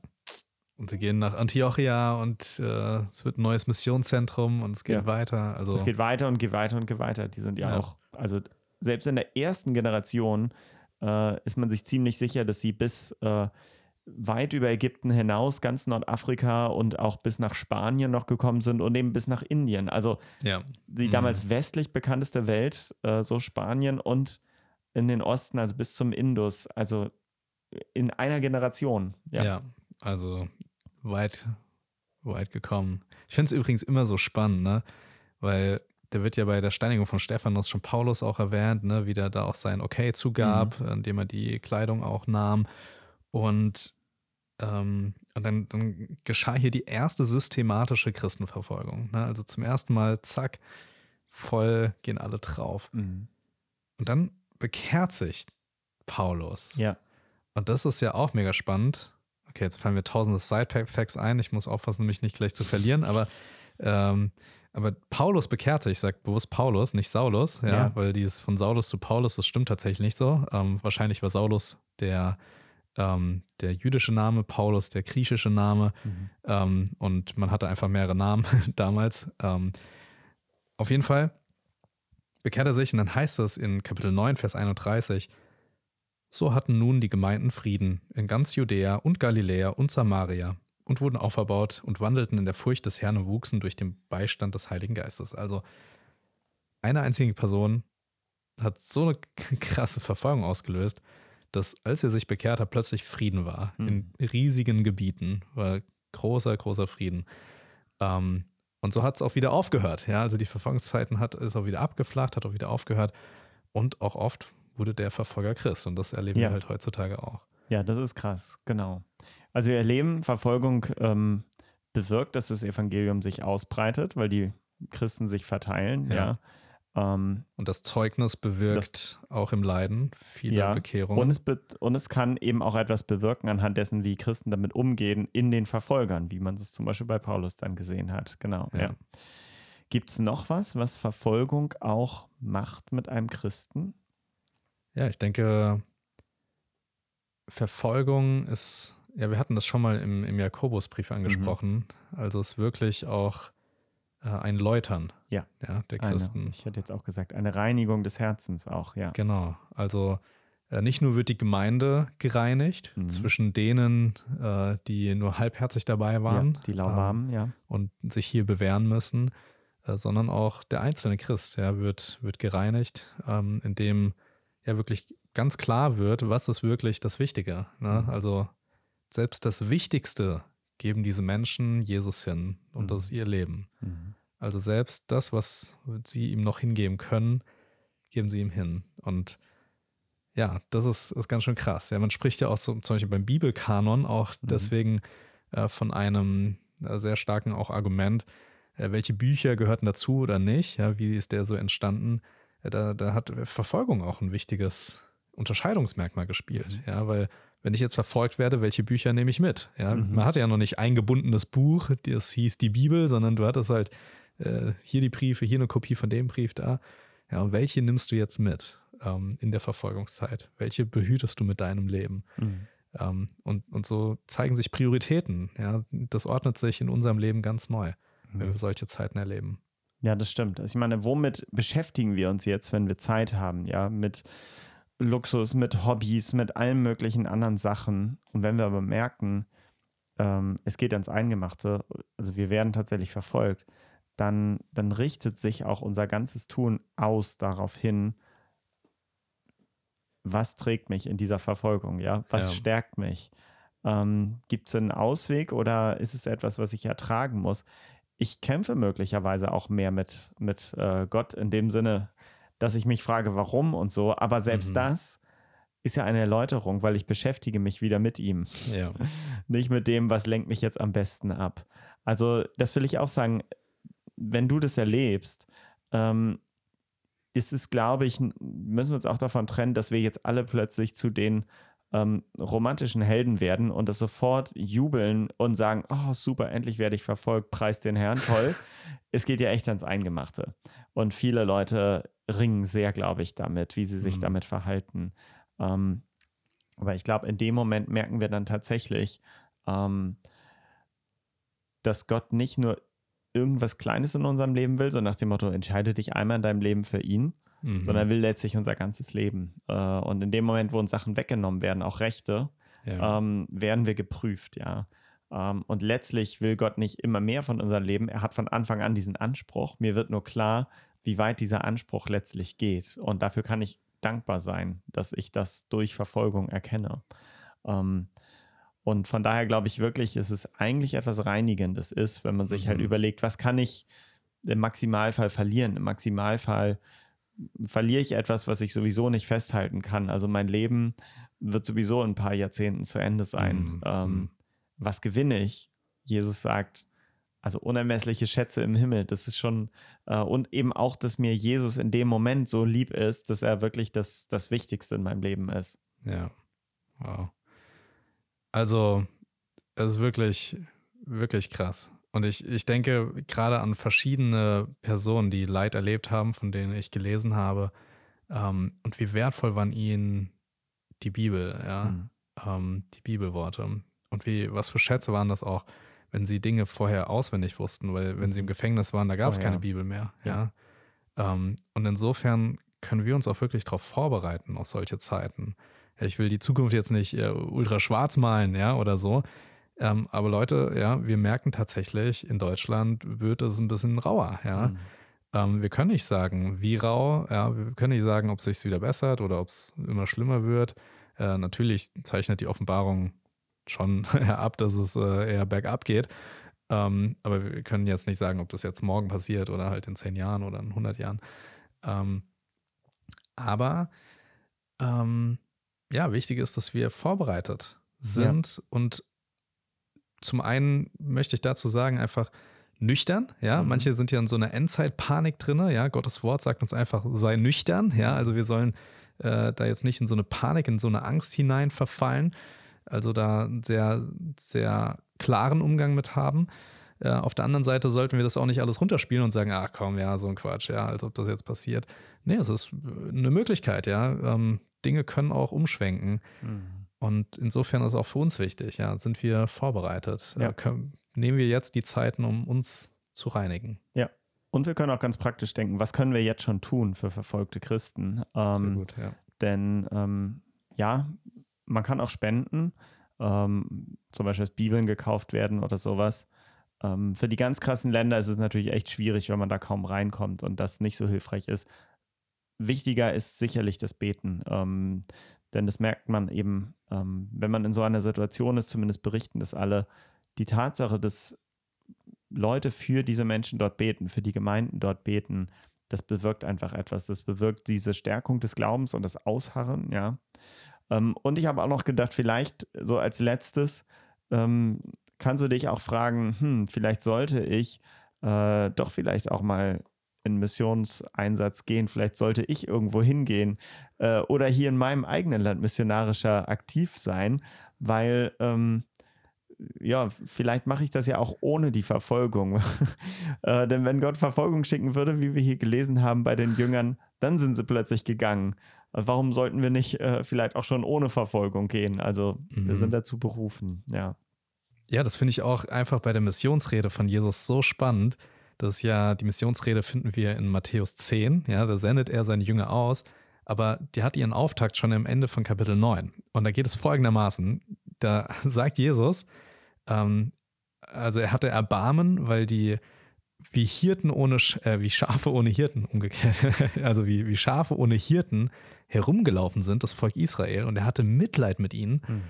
Speaker 1: Und sie gehen nach Antiochia und äh, es wird ein neues Missionszentrum und es geht ja. weiter. Also
Speaker 2: es geht weiter und geht weiter und geht weiter. Die sind ja, ja. auch, also selbst in der ersten Generation äh, ist man sich ziemlich sicher, dass sie bis äh, weit über Ägypten hinaus, ganz Nordafrika und auch bis nach Spanien noch gekommen sind und eben bis nach Indien. Also ja. die mhm. damals westlich bekannteste Welt, äh, so Spanien und in den Osten, also bis zum Indus, also in einer Generation.
Speaker 1: Ja, ja also weit, weit gekommen. Ich finde es übrigens immer so spannend, ne? Weil der wird ja bei der Steinigung von Stephanus schon Paulus auch erwähnt, ne? wie der da auch sein Okay zugab, mhm. indem er die Kleidung auch nahm. Und, ähm, und dann, dann, geschah hier die erste systematische Christenverfolgung. Ne? Also zum ersten Mal, zack, voll gehen alle drauf. Mhm. Und dann bekehrt sich Paulus.
Speaker 2: Ja.
Speaker 1: Und das ist ja auch mega spannend. Okay, jetzt fallen mir tausende Side-Facts ein. Ich muss aufpassen, mich nicht gleich zu verlieren. Aber, ähm, aber Paulus bekehrt sich. Ich sage bewusst Paulus, nicht Saulus. Ja, ja. weil dieses von Saulus zu Paulus, das stimmt tatsächlich nicht so. Ähm, wahrscheinlich war Saulus der ähm, der jüdische Name, Paulus der griechische Name. Mhm. Ähm, und man hatte einfach mehrere Namen damals. Ähm, auf jeden Fall bekehrt er sich und dann heißt es in Kapitel 9, Vers 31, so hatten nun die Gemeinden Frieden in ganz Judäa und Galiläa und Samaria und wurden auferbaut und wandelten in der Furcht des Herrn und wuchsen durch den Beistand des Heiligen Geistes. Also eine einzige Person hat so eine krasse Verfolgung ausgelöst, dass als er sich bekehrt hat, plötzlich Frieden war. Mhm. In riesigen Gebieten war Großer, großer Frieden. Ähm, und so hat es auch wieder aufgehört. Ja, also die Verfolgungszeiten hat ist auch wieder abgeflacht, hat auch wieder aufgehört. Und auch oft wurde der Verfolger Christ. Und das erleben ja. wir halt heutzutage auch.
Speaker 2: Ja, das ist krass, genau. Also wir erleben, Verfolgung ähm, bewirkt, dass das Evangelium sich ausbreitet, weil die Christen sich verteilen, ja. ja.
Speaker 1: Ähm, und das Zeugnis bewirkt das, auch im Leiden viele ja, Bekehrungen.
Speaker 2: Und es, und es kann eben auch etwas bewirken anhand dessen, wie Christen damit umgehen in den Verfolgern, wie man es zum Beispiel bei Paulus dann gesehen hat. Genau. Ja. ja. Gibt es noch was, was Verfolgung auch macht mit einem Christen?
Speaker 1: Ja, ich denke, Verfolgung ist, ja, wir hatten das schon mal im, im Jakobusbrief mhm. angesprochen. Mhm. Also es ist wirklich auch ein Läutern
Speaker 2: ja.
Speaker 1: ja der Christen.
Speaker 2: Eine, ich hätte jetzt auch gesagt, eine Reinigung des Herzens auch, ja.
Speaker 1: Genau. Also äh, nicht nur wird die Gemeinde gereinigt mhm. zwischen denen, äh, die nur halbherzig dabei waren,
Speaker 2: ja, die lauwarmen, ähm, ja.
Speaker 1: Und sich hier bewähren müssen, äh, sondern auch der einzelne Christ ja, wird, wird gereinigt, ähm, indem ja wirklich ganz klar wird, was ist wirklich das Wichtige. Ne? Mhm. Also selbst das Wichtigste geben diese Menschen Jesus hin und mhm. das ist ihr Leben. Mhm. Also selbst das, was sie ihm noch hingeben können, geben sie ihm hin. Und ja, das ist, ist ganz schön krass. Ja, man spricht ja auch so, zum Beispiel beim Bibelkanon auch mhm. deswegen äh, von einem äh, sehr starken auch Argument, äh, welche Bücher gehörten dazu oder nicht, ja, wie ist der so entstanden. Äh, da, da hat Verfolgung auch ein wichtiges Unterscheidungsmerkmal gespielt, mhm. ja, weil wenn ich jetzt verfolgt werde, welche Bücher nehme ich mit? Ja, mhm. man hatte ja noch nicht ein gebundenes Buch, das hieß die Bibel, sondern du hattest halt äh, hier die Briefe, hier eine Kopie von dem Brief da. Ja, und welche nimmst du jetzt mit ähm, in der Verfolgungszeit? Welche behütest du mit deinem Leben? Mhm. Ähm, und, und so zeigen sich Prioritäten. Ja, das ordnet sich in unserem Leben ganz neu, mhm. wenn wir solche Zeiten erleben.
Speaker 2: Ja, das stimmt. Also ich meine, womit beschäftigen wir uns jetzt, wenn wir Zeit haben? Ja, mit Luxus, mit Hobbys, mit allen möglichen anderen Sachen. Und wenn wir aber merken, ähm, es geht ans Eingemachte, also wir werden tatsächlich verfolgt, dann, dann richtet sich auch unser ganzes Tun aus darauf hin, was trägt mich in dieser Verfolgung, ja? Was ja. stärkt mich? Ähm, Gibt es einen Ausweg oder ist es etwas, was ich ertragen muss? Ich kämpfe möglicherweise auch mehr mit, mit äh, Gott in dem Sinne, dass ich mich frage, warum und so. Aber selbst mhm. das ist ja eine Erläuterung, weil ich beschäftige mich wieder mit ihm.
Speaker 1: Ja.
Speaker 2: Nicht mit dem, was lenkt mich jetzt am besten ab. Also, das will ich auch sagen, wenn du das erlebst, ähm, ist es, glaube ich, müssen wir uns auch davon trennen, dass wir jetzt alle plötzlich zu den ähm, romantischen Helden werden und das sofort jubeln und sagen, oh super, endlich werde ich verfolgt, preis den Herrn, toll. es geht ja echt ans Eingemachte. Und viele Leute ringen sehr, glaube ich, damit, wie sie sich mhm. damit verhalten. Ähm, aber ich glaube, in dem Moment merken wir dann tatsächlich, ähm, dass Gott nicht nur irgendwas Kleines in unserem Leben will, so nach dem Motto, entscheide dich einmal in deinem Leben für ihn, mhm. sondern will letztlich unser ganzes Leben. Äh, und in dem Moment, wo uns Sachen weggenommen werden, auch Rechte, ja. ähm, werden wir geprüft, ja. Ähm, und letztlich will Gott nicht immer mehr von unserem Leben. Er hat von Anfang an diesen Anspruch. Mir wird nur klar, wie weit dieser Anspruch letztlich geht. Und dafür kann ich dankbar sein, dass ich das durch Verfolgung erkenne. Ähm, und von daher glaube ich wirklich, dass es eigentlich etwas Reinigendes ist, wenn man sich halt mhm. halt überlegt, was kann ich im Maximalfall verlieren? Im Maximalfall verliere ich etwas, was ich sowieso nicht festhalten kann. Also mein Leben wird sowieso in ein paar Jahrzehnten zu Ende sein. Mhm. Ähm, mhm. was gewinne ich? Jesus sagt, also unermessliche Schätze im Himmel. Das ist schon, äh, und eben auch, dass mir Jesus in dem Moment so lieb ist, dass er wirklich das, das Wichtigste in meinem Leben ist.
Speaker 1: Ja. Wow. Also, es ist wirklich, wirklich krass. Und ich, ich denke gerade an verschiedene Personen, die Leid erlebt haben, von denen ich gelesen habe. Ähm, und wie wertvoll waren ihnen die Bibel, ja, mhm. ähm, die Bibelworte. Und wie, was für Schätze waren das auch? wenn sie Dinge vorher auswendig wussten, weil wenn sie im Gefängnis waren, da gab es oh, keine Bibel mehr. Ja. ja. Ähm, und insofern können wir uns auch wirklich darauf vorbereiten, auf solche Zeiten. Ich will die Zukunft jetzt nicht äh, ultra schwarz malen, ja, oder so. Ähm, aber Leute, ja, wir merken tatsächlich, in Deutschland wird es ein bisschen rauer, ja. Mhm. Ähm, wir können nicht sagen, wie rau, ja, wir können nicht sagen, ob es sich wieder bessert oder ob es immer schlimmer wird. Äh, natürlich zeichnet die Offenbarung schon ab, dass es äh, eher bergab geht. Ähm, aber wir können jetzt nicht sagen, ob das jetzt morgen passiert oder halt in zehn Jahren oder in 100 Jahren. Ähm, aber ähm, ja, wichtig ist, dass wir vorbereitet sind ja. und zum einen möchte ich dazu sagen, einfach nüchtern, ja. Mhm. Manche sind ja in so einer Endzeitpanik drin, ja. Gottes Wort sagt uns einfach, sei nüchtern, ja. Also wir sollen äh, da jetzt nicht in so eine Panik, in so eine Angst hinein verfallen. Also da einen sehr, sehr klaren Umgang mit haben. Äh, auf der anderen Seite sollten wir das auch nicht alles runterspielen und sagen, ach komm, ja, so ein Quatsch, ja, als ob das jetzt passiert. Nee, es ist eine Möglichkeit, ja. Ähm, Dinge können auch umschwenken. Mhm. Und insofern ist es auch für uns wichtig, ja, sind wir vorbereitet? Ja. Äh, können, nehmen wir jetzt die Zeiten, um uns zu reinigen?
Speaker 2: Ja. Und wir können auch ganz praktisch denken, was können wir jetzt schon tun für verfolgte Christen? Ähm, Sehr gut, ja. Denn ähm, ja, man kann auch spenden, ähm, zum Beispiel, dass Bibeln gekauft werden oder sowas. Ähm, für die ganz krassen Länder ist es natürlich echt schwierig, wenn man da kaum reinkommt und das nicht so hilfreich ist. Wichtiger ist sicherlich das Beten, ähm, denn das merkt man eben, ähm, wenn man in so einer Situation ist, zumindest berichten das alle, die Tatsache, dass Leute für diese Menschen dort beten, für die Gemeinden dort beten, das bewirkt einfach etwas. Das bewirkt diese Stärkung des Glaubens und das Ausharren, ja. Ähm, und ich habe auch noch gedacht, vielleicht so als letztes ähm, kannst du dich auch fragen, hm, vielleicht sollte ich äh, doch vielleicht auch mal in Missionseinsatz gehen, vielleicht sollte ich irgendwo hingehen äh, oder hier in meinem eigenen Land missionarischer aktiv sein, weil ähm, ja, vielleicht mache ich das ja auch ohne die Verfolgung. äh, denn wenn Gott Verfolgung schicken würde, wie wir hier gelesen haben bei den Jüngern, dann sind sie plötzlich gegangen. Warum sollten wir nicht äh, vielleicht auch schon ohne Verfolgung gehen? Also mhm. wir sind dazu berufen, ja.
Speaker 1: Ja, das finde ich auch einfach bei der Missionsrede von Jesus so spannend. Das ist ja, die Missionsrede finden wir in Matthäus 10, ja, da sendet er seine Jünger aus, aber die hat ihren Auftakt schon am Ende von Kapitel 9. Und da geht es folgendermaßen: Da sagt Jesus, ähm, also er hatte Erbarmen, weil die wie Hirten ohne, äh, wie Schafe ohne Hirten umgekehrt, also wie, wie Schafe ohne Hirten herumgelaufen sind, das Volk Israel, und er hatte Mitleid mit ihnen. Mhm.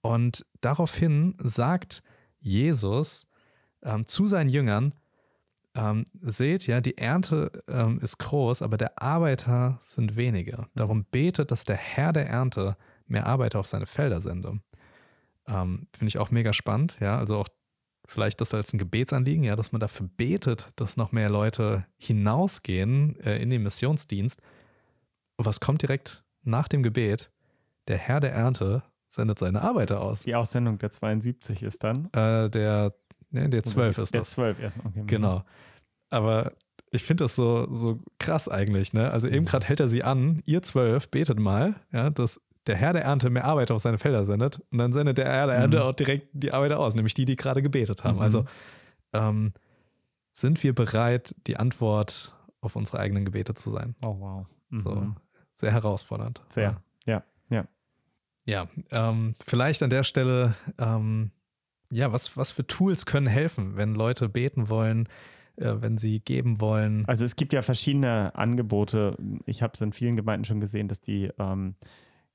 Speaker 1: Und daraufhin sagt Jesus ähm, zu seinen Jüngern, ähm, seht ja, die Ernte ähm, ist groß, aber der Arbeiter sind wenige. Darum betet, dass der Herr der Ernte mehr Arbeiter auf seine Felder sende. Ähm, Finde ich auch mega spannend, ja, also auch vielleicht das als ein Gebetsanliegen, ja, dass man dafür betet, dass noch mehr Leute hinausgehen äh, in den Missionsdienst. Und was kommt direkt nach dem Gebet? Der Herr der Ernte sendet seine Arbeiter aus.
Speaker 2: Die Aussendung der 72 ist dann?
Speaker 1: Äh, der, ne, der 12 ist das.
Speaker 2: Der 12 erstmal, okay.
Speaker 1: Genau. Aber ich finde das so, so krass eigentlich, ne? Also eben mhm. gerade hält er sie an, ihr 12, betet mal, ja, dass der Herr der Ernte mehr Arbeiter auf seine Felder sendet und dann sendet der Herr der Ernte mhm. auch direkt die Arbeiter aus, nämlich die, die gerade gebetet haben. Mhm. Also ähm, sind wir bereit, die Antwort auf unsere eigenen Gebete zu sein?
Speaker 2: Oh, wow.
Speaker 1: Mhm. So, sehr herausfordernd.
Speaker 2: Sehr, ja, ja.
Speaker 1: Ja, ähm, vielleicht an der Stelle, ähm, ja, was, was für Tools können helfen, wenn Leute beten wollen, äh, wenn sie geben wollen?
Speaker 2: Also es gibt ja verschiedene Angebote. Ich habe es in vielen Gemeinden schon gesehen, dass die ähm,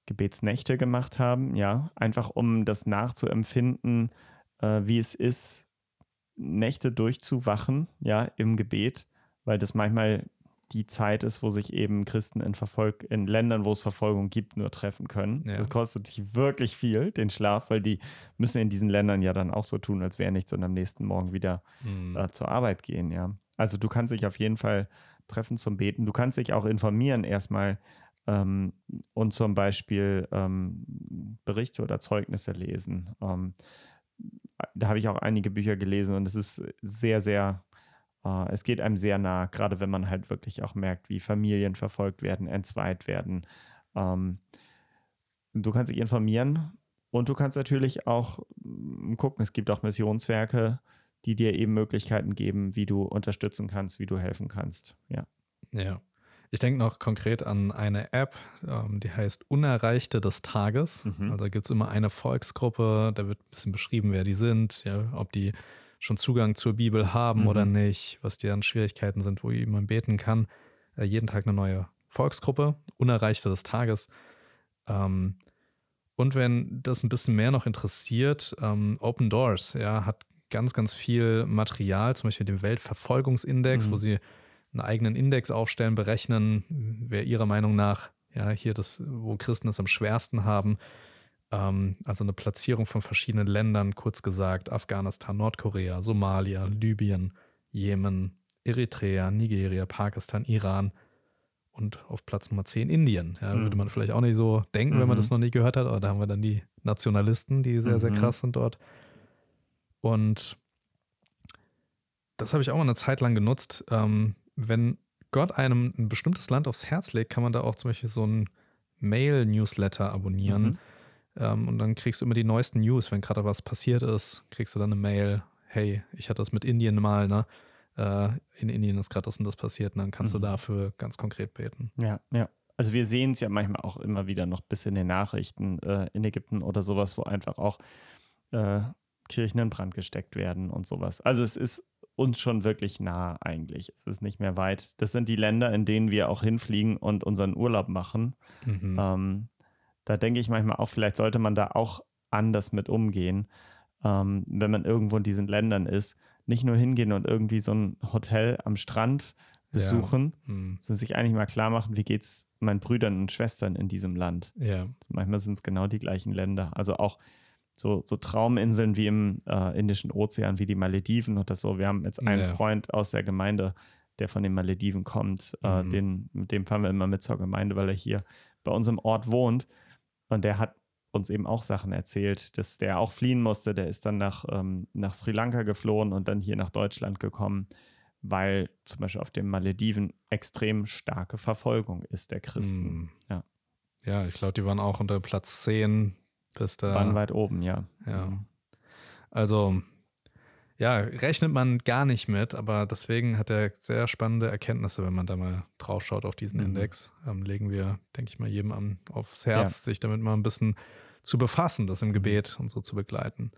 Speaker 2: Gebetsnächte gemacht haben, ja, einfach um das nachzuempfinden, äh, wie es ist, Nächte durchzuwachen, ja, im Gebet, weil das manchmal die Zeit ist, wo sich eben Christen in, Verfolg in Ländern, wo es Verfolgung gibt, nur treffen können. Ja. Das kostet sich wirklich viel, den Schlaf, weil die müssen in diesen Ländern ja dann auch so tun, als wäre nichts und am nächsten Morgen wieder mhm. äh, zur Arbeit gehen, ja. Also du kannst dich auf jeden Fall treffen zum Beten. Du kannst dich auch informieren erstmal ähm, und zum Beispiel ähm, Berichte oder Zeugnisse lesen. Ähm, da habe ich auch einige Bücher gelesen und es ist sehr, sehr es geht einem sehr nah, gerade wenn man halt wirklich auch merkt, wie Familien verfolgt werden, entzweit werden. Ähm, du kannst dich informieren und du kannst natürlich auch mm, gucken, es gibt auch Missionswerke, die dir eben Möglichkeiten geben, wie du unterstützen kannst, wie du helfen kannst. Ja.
Speaker 1: Ja. Ich denke noch konkret an eine App, ähm, die heißt Unerreichte des Tages. Mhm. Also da gibt es immer eine Volksgruppe, da wird ein bisschen beschrieben, wer die sind, ja, ob die schon Zugang zur Bibel haben mhm. oder nicht, was deren Schwierigkeiten sind, wo man beten kann. Äh, jeden Tag eine neue Volksgruppe, Unerreichte des Tages. Ähm, Und wenn das ein bisschen mehr noch interessiert, ähm, Open Doors, ja, hat ganz, ganz viel Material, zum Beispiel den Weltverfolgungsindex, mhm. wo sie einen eigenen Index aufstellen, berechnen, wer ihrer Meinung nach, ja, hier das, wo Christen es am schwersten haben. Ähm, also eine Platzierung von verschiedenen Ländern, kurz gesagt, Afghanistan, Nordkorea, Somalia, Libyen, Jemen, Eritrea, Nigeria, Pakistan, Iran und auf Platz Nummer 10 Indien. Ja, mhm. Würde man vielleicht auch nicht so denken, mhm. wenn man das mhm. noch nie gehört hat, aber da haben wir dann die Nationalisten, die sehr, sehr mhm. krass sind dort. Und das habe ich auch mal eine Zeit lang genutzt. Ähm, wenn Gott einem ein bestimmtes Land aufs Herz legt, kann man da auch zum Beispiel so ein Mail-Newsletter abonnieren. Ähm, und dann kriegst du immer die neuesten News. Wenn gerade was passiert ist, kriegst du dann eine Mail. Hey, ich hatte das mit Indien mal, ne? Äh, in Indien ist gerade das und das passiert. Und dann kannst mhm. du dafür ganz konkret beten.
Speaker 2: Ja, ja. Also wir sehen es ja manchmal auch immer wieder noch bis in den Nachrichten äh, in Ägypten oder sowas, wo einfach auch äh, Kirchen in Brand gesteckt werden und sowas. Also es ist uns schon wirklich nah eigentlich. Es ist nicht mehr weit. Das sind die Länder, in denen wir auch hinfliegen und unseren Urlaub machen. Mhm. Ähm, da denke ich manchmal auch, vielleicht sollte man da auch anders mit umgehen, ähm, wenn man irgendwo in diesen Ländern ist. Nicht nur hingehen und irgendwie so ein Hotel am Strand besuchen, ja. mhm. sondern sich eigentlich mal klar machen, wie geht es meinen Brüdern und Schwestern in diesem Land. Ja. Manchmal sind es genau die gleichen Länder. Also auch so, so Trauminseln wie im äh, Indischen Ozean, wie die Malediven oder so. Wir haben jetzt einen ja. Freund aus der Gemeinde, der von den Malediven kommt. Äh, mhm. den, mit dem fahren wir immer mit zur Gemeinde, weil er hier bei uns im Ort wohnt. Und der hat uns eben auch Sachen erzählt, dass der auch fliehen musste. Der ist dann nach, ähm, nach Sri Lanka geflohen und dann hier nach Deutschland gekommen, weil zum Beispiel auf den Malediven extrem starke Verfolgung ist der Christen. Mhm. Ja.
Speaker 1: Ja, ich glaube, die waren auch unter Platz 10
Speaker 2: bis da. Waren weit oben, ja.
Speaker 1: Ja. Mhm. Also, ja, rechnet man gar nicht mit, aber deswegen hat er sehr spannende Erkenntnisse, wenn man da mal drauf schaut auf diesen mhm. Index. Ähm, legen wir, denke ich mal, jedem an, aufs Herz, ja. sich damit mal ein bisschen zu befassen, das im mhm. Gebet und so zu begleiten.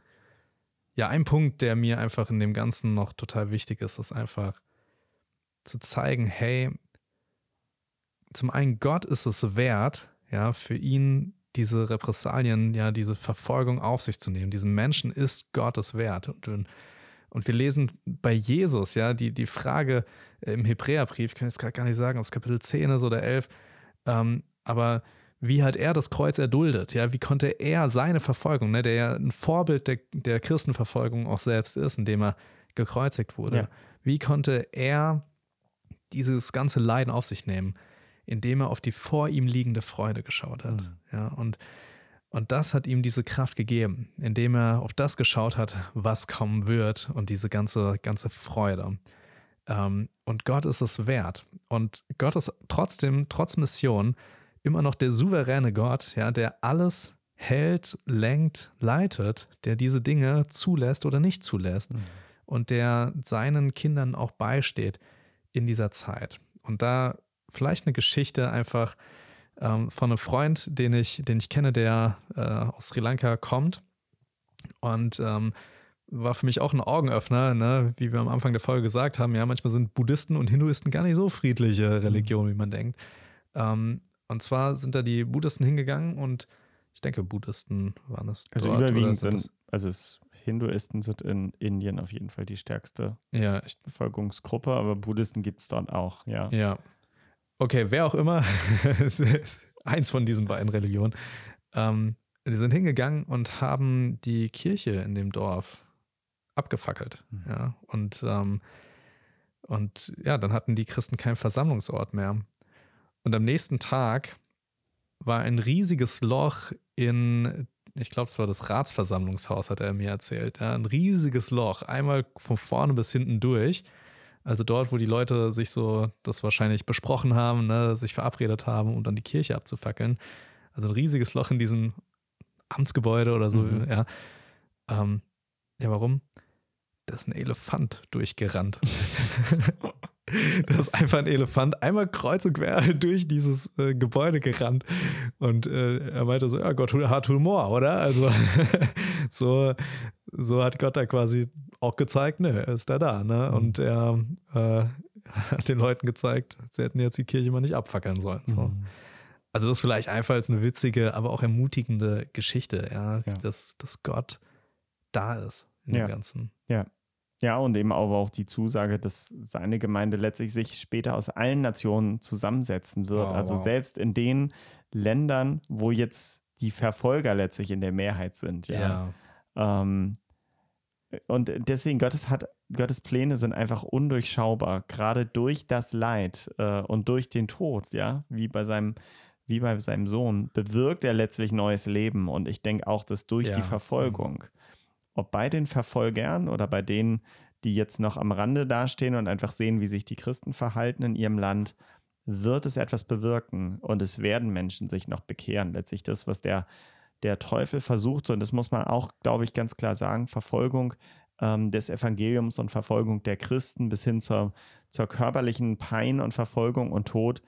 Speaker 1: Ja, ein Punkt, der mir einfach in dem Ganzen noch total wichtig ist, ist einfach zu zeigen, hey, zum einen Gott ist es wert, ja, für ihn diese Repressalien, ja, diese Verfolgung auf sich zu nehmen. Diesen Menschen ist Gottes wert. Und, und wir lesen bei Jesus, ja, die, die Frage im Hebräerbrief, ich kann jetzt gerade gar nicht sagen, ob es Kapitel 10 ist oder 11, ähm, aber wie hat er das Kreuz erduldet? Ja, wie konnte er seine Verfolgung, ne, der ja ein Vorbild der, der Christenverfolgung auch selbst ist, indem er gekreuzigt wurde, ja. wie konnte er dieses ganze Leiden auf sich nehmen? indem er auf die vor ihm liegende Freude geschaut hat. Mhm. Ja, und, und das hat ihm diese Kraft gegeben, indem er auf das geschaut hat, was kommen wird und diese ganze, ganze Freude. Ähm, und Gott ist es wert. Und Gott ist trotzdem, trotz Mission, immer noch der souveräne Gott, ja, der alles hält, lenkt, leitet, der diese Dinge zulässt oder nicht zulässt mhm. und der seinen Kindern auch beisteht in dieser Zeit. Und da vielleicht eine Geschichte einfach ähm, von einem Freund, den ich, den ich kenne, der äh, aus Sri Lanka kommt. Und ähm, war für mich auch ein Augenöffner, ne? wie wir am Anfang der Folge gesagt haben. Ja, manchmal sind Buddhisten und Hinduisten gar nicht so friedliche mhm. Religionen, wie man denkt. Ähm, und zwar sind da die Buddhisten hingegangen und ich denke, Buddhisten waren es.
Speaker 2: Also dort, überwiegend sind, also es, Hinduisten sind in Indien auf jeden Fall die stärkste ja, Bevölkerungsgruppe, aber Buddhisten gibt es dort auch, ja.
Speaker 1: Ja, okay, wer auch immer, eins von diesen beiden Religionen, ähm, die sind hingegangen und haben die Kirche in dem Dorf abgefackelt. Mhm. Ja, und, ähm, und ja, dann hatten die Christen keinen Versammlungsort mehr. Und am nächsten Tag war ein riesiges Loch in, ich glaube, es war das Ratsversammlungshaus, hat er mir erzählt. Ja, ein riesiges Loch, einmal von vorne bis hinten durch. Also dort, wo die Leute sich so das wahrscheinlich besprochen haben, ne, sich verabredet haben, um dann die Kirche abzufackeln. Also ein riesiges Loch in diesem Amtsgebäude oder so, mhm. ja. Ähm, ja, warum? Da ist ein Elefant durchgerannt. da ist einfach ein Elefant einmal kreuz und quer durch dieses äh, Gebäude gerannt. Und äh, er meinte so, ja, Gott hat Humor, oder? Also so, so hat Gott da quasi auch gezeigt, ne, er ist da da, ne? Mhm. Und er äh, hat den Leuten gezeigt, sie hätten jetzt die Kirche mal nicht abfackeln sollen. So. Mhm. also das ist vielleicht einfach als eine witzige, aber auch ermutigende Geschichte, ja, ja. Dass, dass Gott da ist in
Speaker 2: ja.
Speaker 1: dem Ganzen.
Speaker 2: Ja. Ja, und eben aber auch die Zusage, dass seine Gemeinde letztlich sich später aus allen Nationen zusammensetzen wird. Oh, also wow. selbst in den Ländern, wo jetzt die Verfolger letztlich in der Mehrheit sind. Ja. ja. Ähm, und deswegen, Gottes, hat, Gottes Pläne sind einfach undurchschaubar, gerade durch das Leid äh, und durch den Tod, ja, wie bei seinem wie bei seinem Sohn, bewirkt er letztlich neues Leben. Und ich denke auch, dass durch ja. die Verfolgung ob bei den Verfolgern oder bei denen, die jetzt noch am Rande dastehen und einfach sehen, wie sich die Christen verhalten in ihrem Land, wird es etwas bewirken und es werden Menschen sich noch bekehren. Letztlich das, was der, der Teufel versucht, und das muss man auch, glaube ich, ganz klar sagen, Verfolgung ähm, des Evangeliums und Verfolgung der Christen bis hin zur, zur körperlichen Pein und Verfolgung und Tod,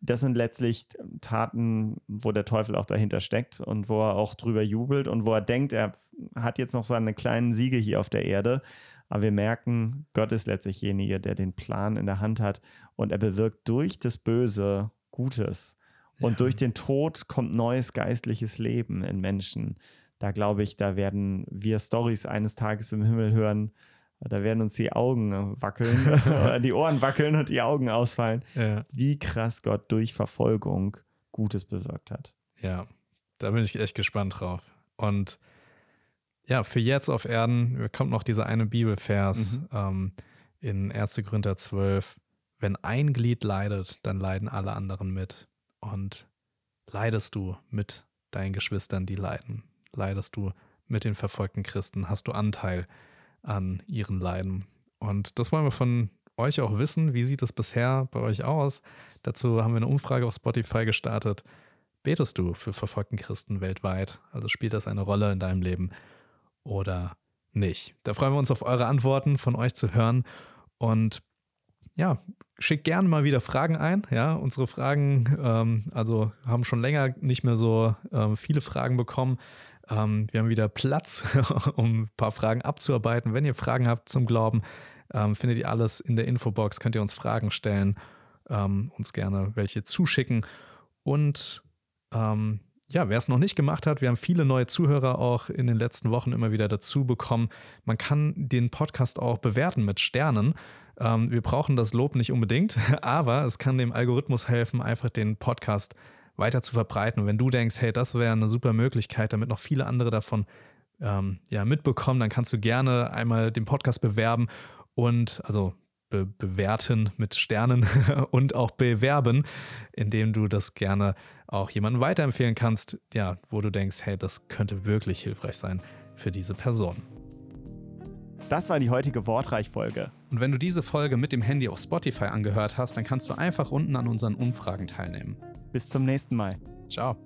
Speaker 2: das sind letztlich Taten, wo der Teufel auch dahinter steckt und wo er auch drüber jubelt und wo er denkt, er hat jetzt noch seine kleinen Siege hier auf der Erde. Aber wir merken, Gott ist letztlich derjenige, der den Plan in der Hand hat und er bewirkt durch das Böse Gutes. Und ja. durch den Tod kommt neues geistliches Leben in Menschen. Da glaube ich, da werden wir Stories eines Tages im Himmel hören, da werden uns die Augen äh, wackeln, die Ohren wackeln und die Augen ausfallen. Ja. Wie krass Gott durch Verfolgung Gutes bewirkt hat.
Speaker 1: Ja, da bin ich echt gespannt drauf. Und ja, für jetzt auf Erden kommt noch dieser eine Bibelvers mhm. ähm, in 1. Korinther 12. Wenn ein Glied leidet, dann leiden alle anderen mit. Und leidest du mit deinen Geschwistern, die leiden? Leidest du mit den verfolgten Christen? Hast du Anteil an ihren Leiden. Und das wollen wir von euch auch wissen. Wie sieht es bisher bei euch aus? Dazu haben wir eine Umfrage auf Spotify gestartet. Betest du für verfolgten Christen weltweit? Also spielt das eine Rolle in deinem Leben oder nicht? Da freuen wir uns auf eure Antworten von euch zu hören. Und ja, schickt gerne mal wieder Fragen ein. Ja, unsere Fragen, ähm, also haben schon länger nicht mehr so ähm, viele Fragen bekommen. Ähm, wir haben wieder Platz, um ein paar Fragen abzuarbeiten. Wenn ihr Fragen habt zum Glauben, ähm, findet ihr alles in der Infobox, könnt ihr uns Fragen stellen, ähm, uns gerne welche zuschicken. Und ähm, ja, wer es noch nicht gemacht hat, wir haben viele neue Zuhörer auch in den letzten Wochen immer wieder dazu bekommen. Man kann den Podcast auch bewerten mit Sternen. Ähm, wir brauchen das Lob nicht unbedingt, aber es kann dem Algorithmus helfen, einfach den Podcast weiter zu verbreiten. Und wenn du denkst, hey, das wäre eine super Möglichkeit, damit noch viele andere davon ähm, ja, mitbekommen, dann kannst du gerne einmal den Podcast bewerben und also be bewerten mit Sternen und auch bewerben, indem du das gerne auch jemandem weiterempfehlen kannst, ja, wo du denkst, hey, das könnte wirklich hilfreich sein für diese Person.
Speaker 2: Das war die heutige Wortreich-Folge.
Speaker 1: Und wenn du diese Folge mit dem Handy auf Spotify angehört hast, dann kannst du einfach unten an unseren Umfragen teilnehmen.
Speaker 2: Bis zum nächsten Mal.
Speaker 1: Ciao.